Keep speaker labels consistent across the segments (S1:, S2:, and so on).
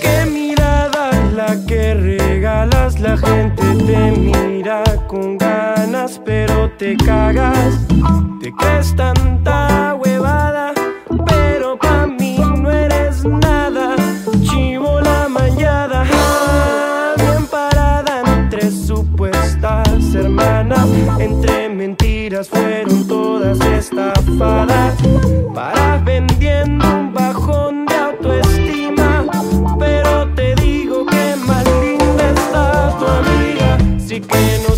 S1: Qué mirada es la que regalas, la gente te mira con ganas, pero te cagas. Te crees tanta huevada, pero pa' mí no eres nada. Chivo la mañana, bien parada entre supuestas hermanas, entre mentiras fueron todas estafadas para vendiendo así que no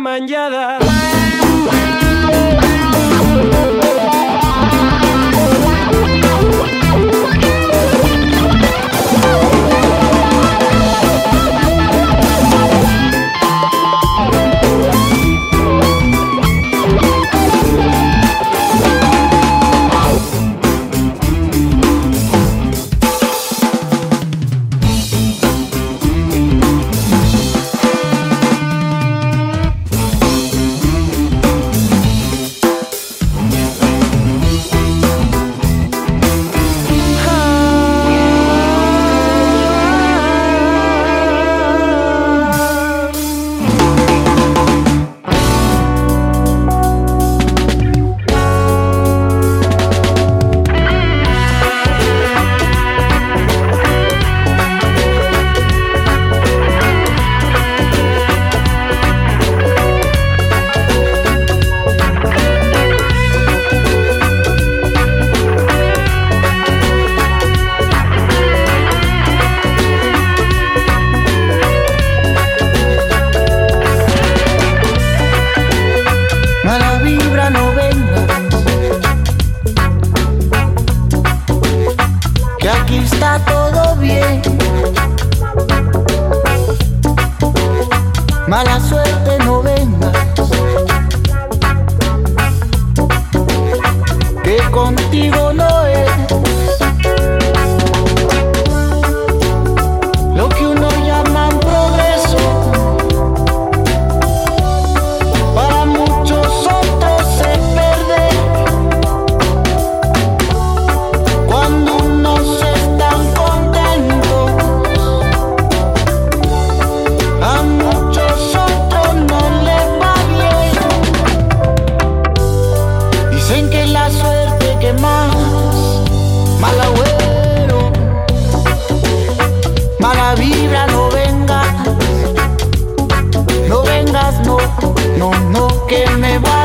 S1: manllada. no, no, que me va.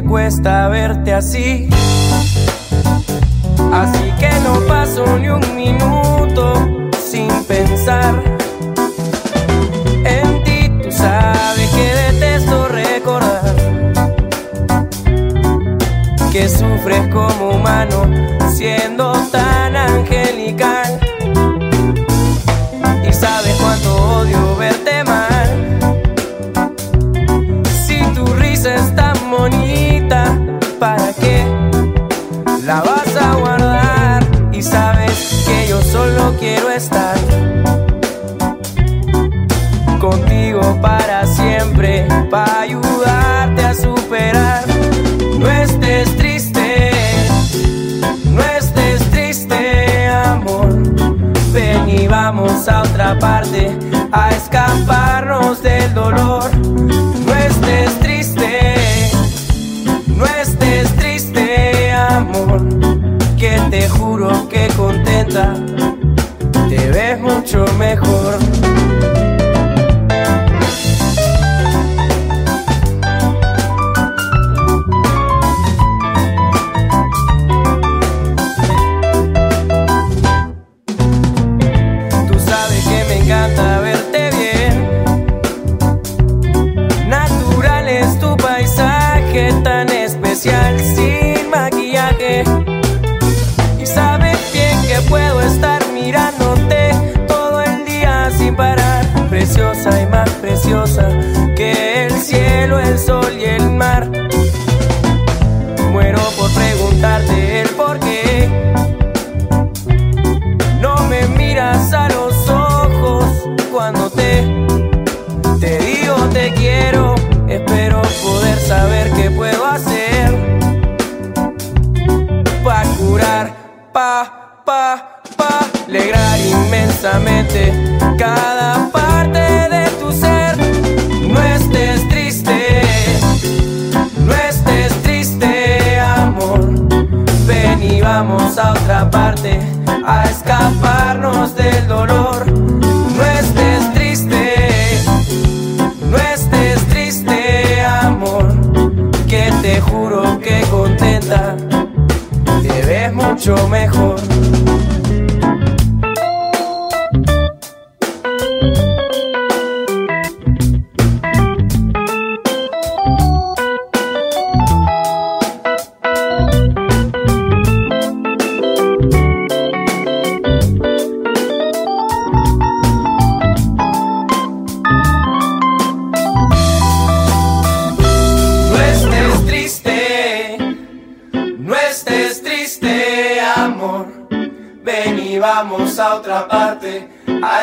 S1: me cuesta verte así. Así que no paso ni un minuto sin pensar en ti. Tú sabes que detesto recordar que sufres como humano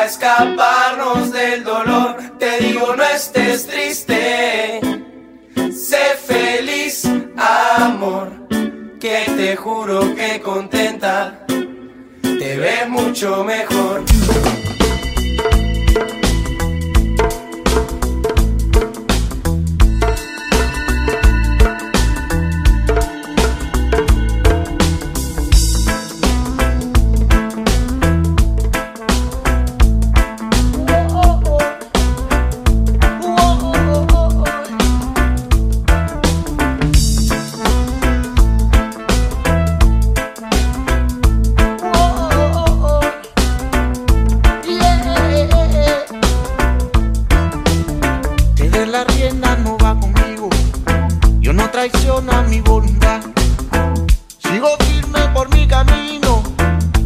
S1: escaparnos del dolor. Te digo, no estés triste. Sé feliz, amor, que te juro que contenta. Te ves mucho mejor.
S2: traiciona mi voluntad. Sigo firme por mi camino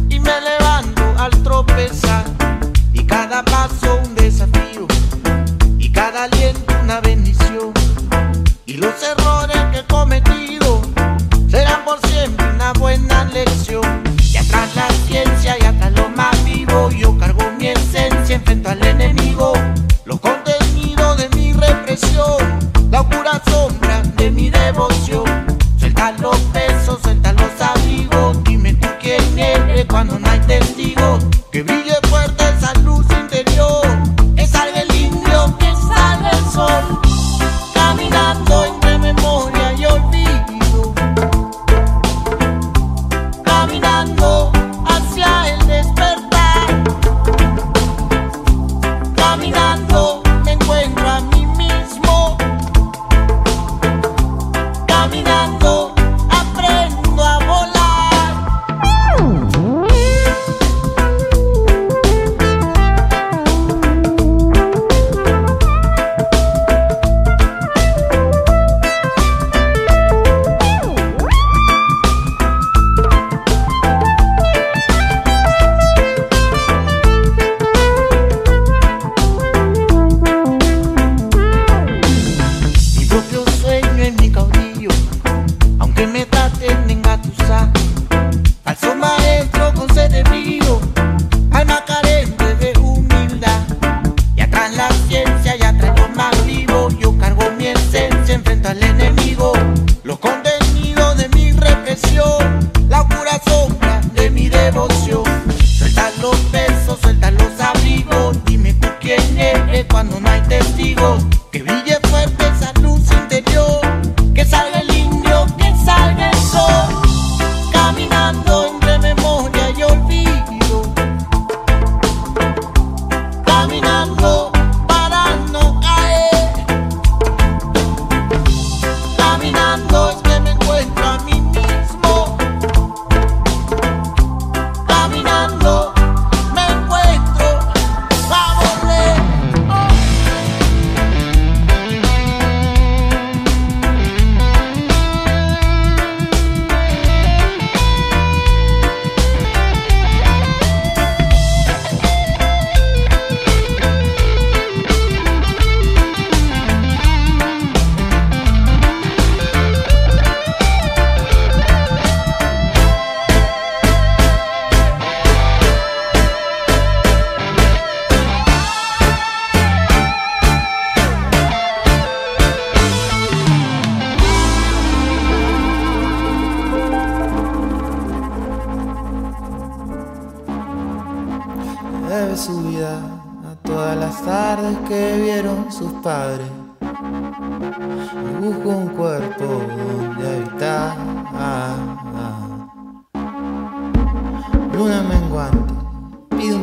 S2: y me levanto al tropezar. Y cada paso un desafío y cada aliento una bendición. Y los errores que he cometido serán por siempre una buena lección. Y atrás la ciencia y atrás lo más vivo, yo cargo mi esencia, enfrento al enemigo. Los contenidos de mi represión, la oscura sombra.
S3: all.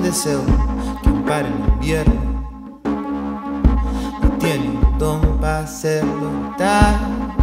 S3: deseo que ampare el invierno. No tiene un don para hacerlo tal.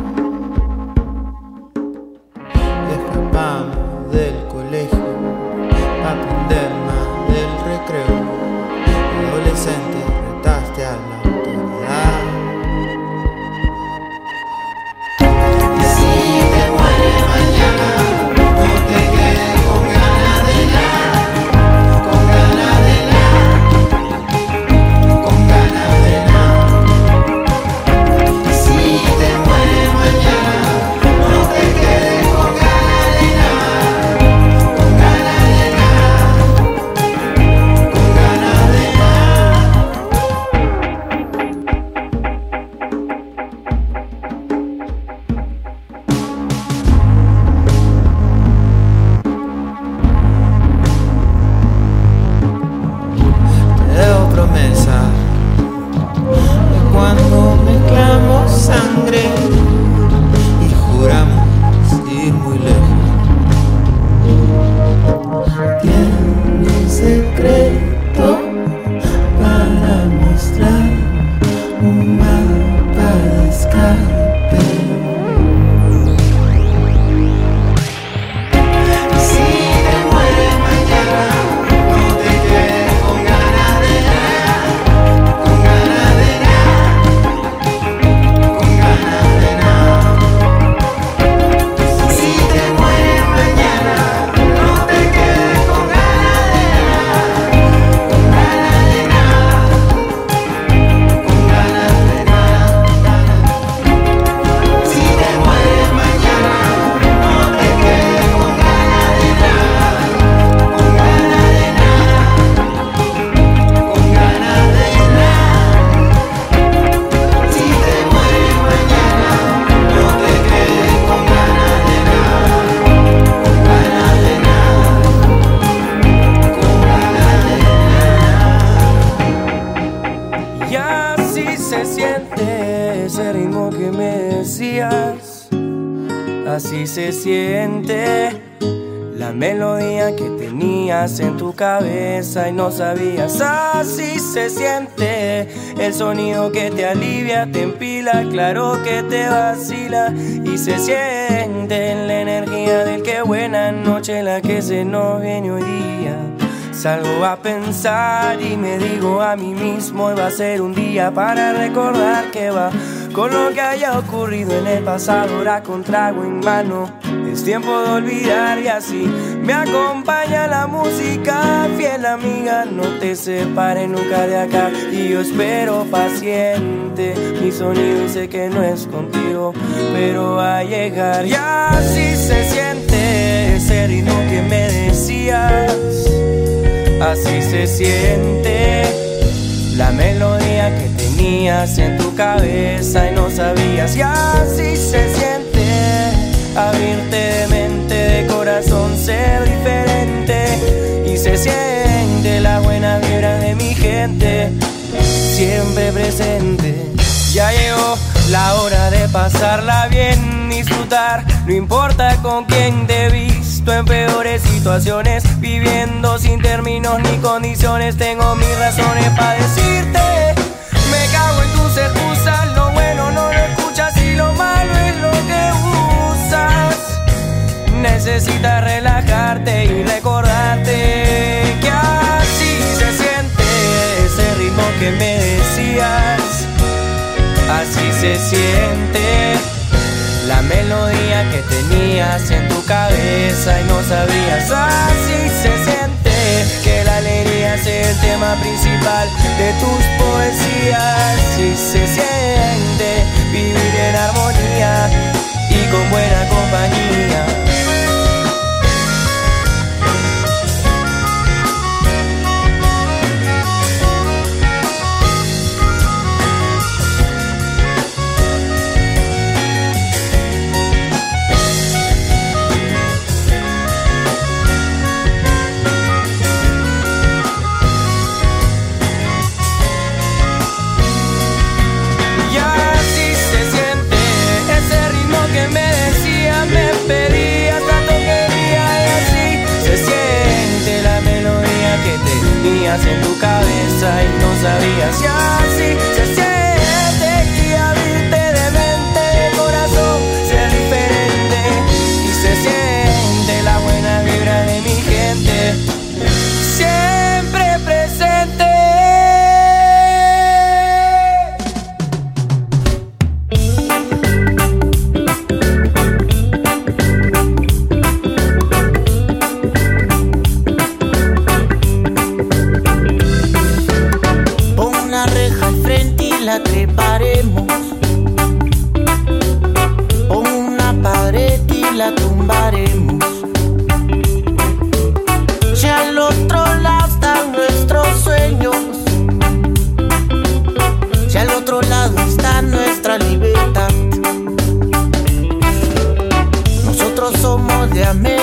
S1: Así se siente la melodía que tenías en tu cabeza y no sabías, así se siente. El sonido que te alivia, te empila, claro que te vacila y se siente en la energía del que buena noche la que se nos viene hoy día. Salgo a pensar y me digo a mí mismo, va a ser un día para recordar que va con lo que haya ocurrido en el pasado, ahora con trago en mano. Es tiempo de olvidar y así me acompaña la música. Fiel amiga, no te separes nunca de acá. Y yo espero paciente mi sonido y que no es contigo, pero va a llegar. Y así se siente ese ritmo que me decías. Así se siente la melodía que en tu cabeza y no sabías. Y así se siente abrirte de mente, de corazón, ser diferente. Y se siente la buena vibra de mi gente, siempre presente. Ya llegó la hora de pasarla bien, disfrutar, no importa con quién te visto en peores situaciones, viviendo sin términos ni condiciones, tengo mis razones para decirte, tus excusas, lo bueno no lo escuchas y lo malo es lo que usas. Necesitas relajarte y recordarte que así se siente ese ritmo que me decías así se siente. La melodía que tenías en tu cabeza y no sabías, así se siente. La alegría sea el tema principal de tus poesías. Así se siente vivir en armonía y con buena compañía. La
S2: tumbaremos. Si al otro lado están nuestros sueños. Si al otro lado está nuestra libertad. Nosotros somos de América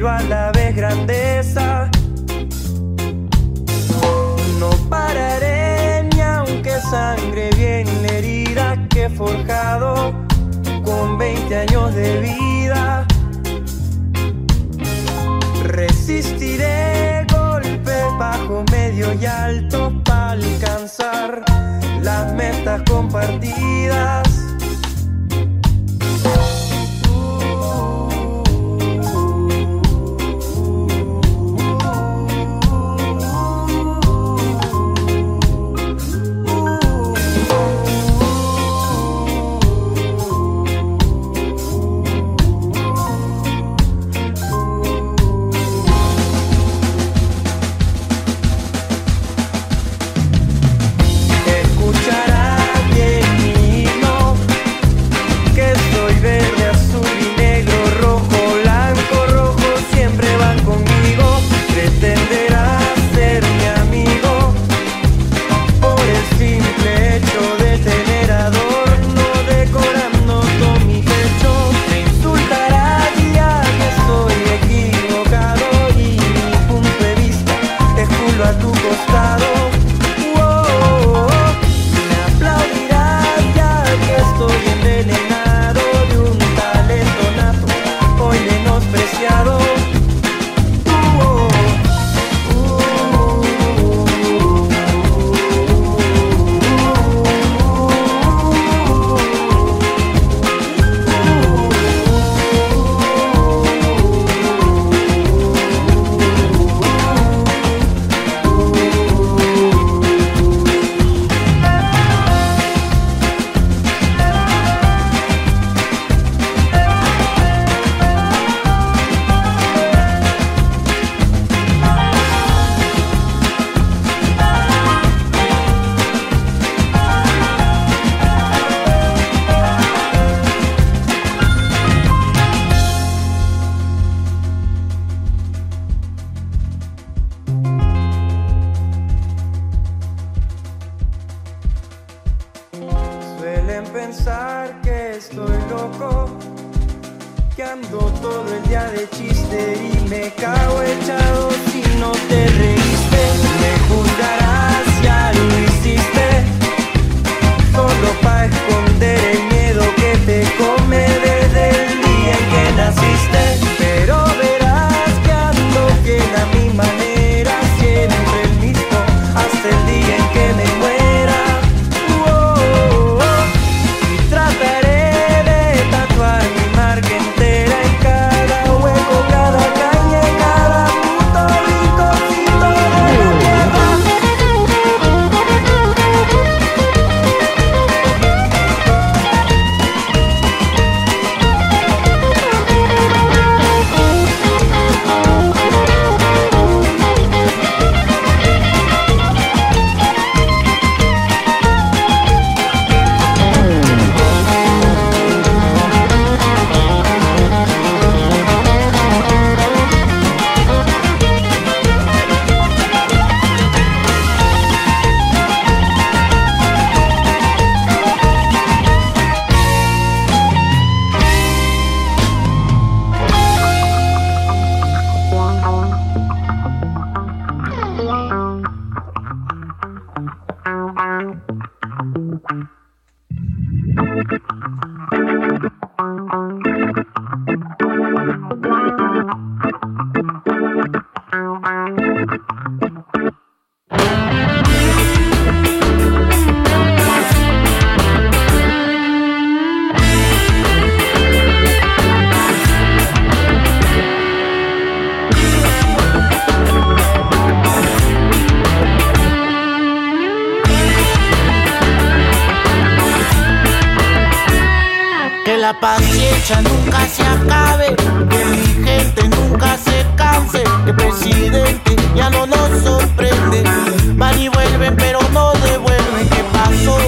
S2: pero a la vez grandeza. No pararé ni aunque sangre bien la herida que he forjado con 20 años de vida. Resistiré golpes bajo, medio y alto para alcanzar las metas compartidas. Paciencia nunca se acabe, que mi gente nunca se canse, que el presidente ya no nos sorprende. Van y vuelven, pero no devuelven. ¿Qué pasó?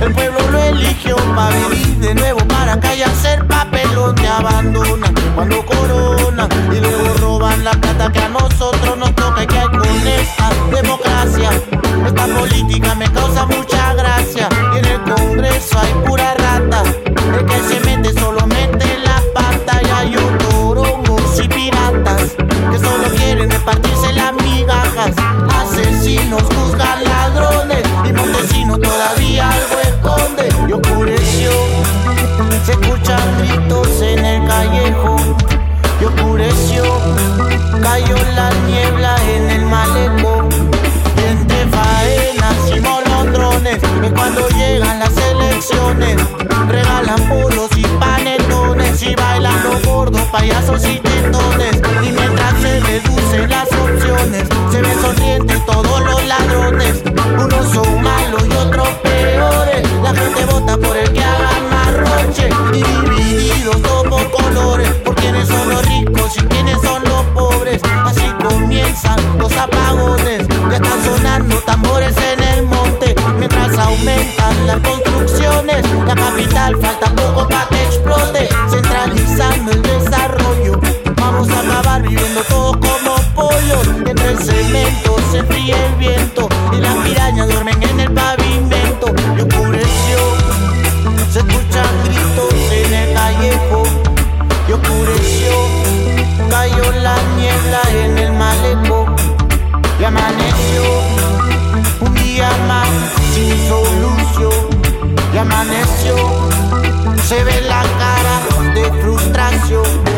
S2: El pueblo lo eligió para vivir de nuevo, para callarse el papelón te abandona cuando corona y luego roban la plata que a nosotros nos toca y que hay con esta democracia. Esta política me causa mucha gracia y en el Congreso hay pura rata. El que se mete Juzgan las construcciones. La capital falta poco para que explote, centralizando el desarrollo. Vamos a acabar viviendo todos como pollos. Entre el cemento se enfría el viento y las pirañas duermen en el pavimento. Y oscureció, se escuchan gritos en el callejón. Y oscureció, cayó la niebla en el malecón y amaneció amaneció, se ve la cara de frustración.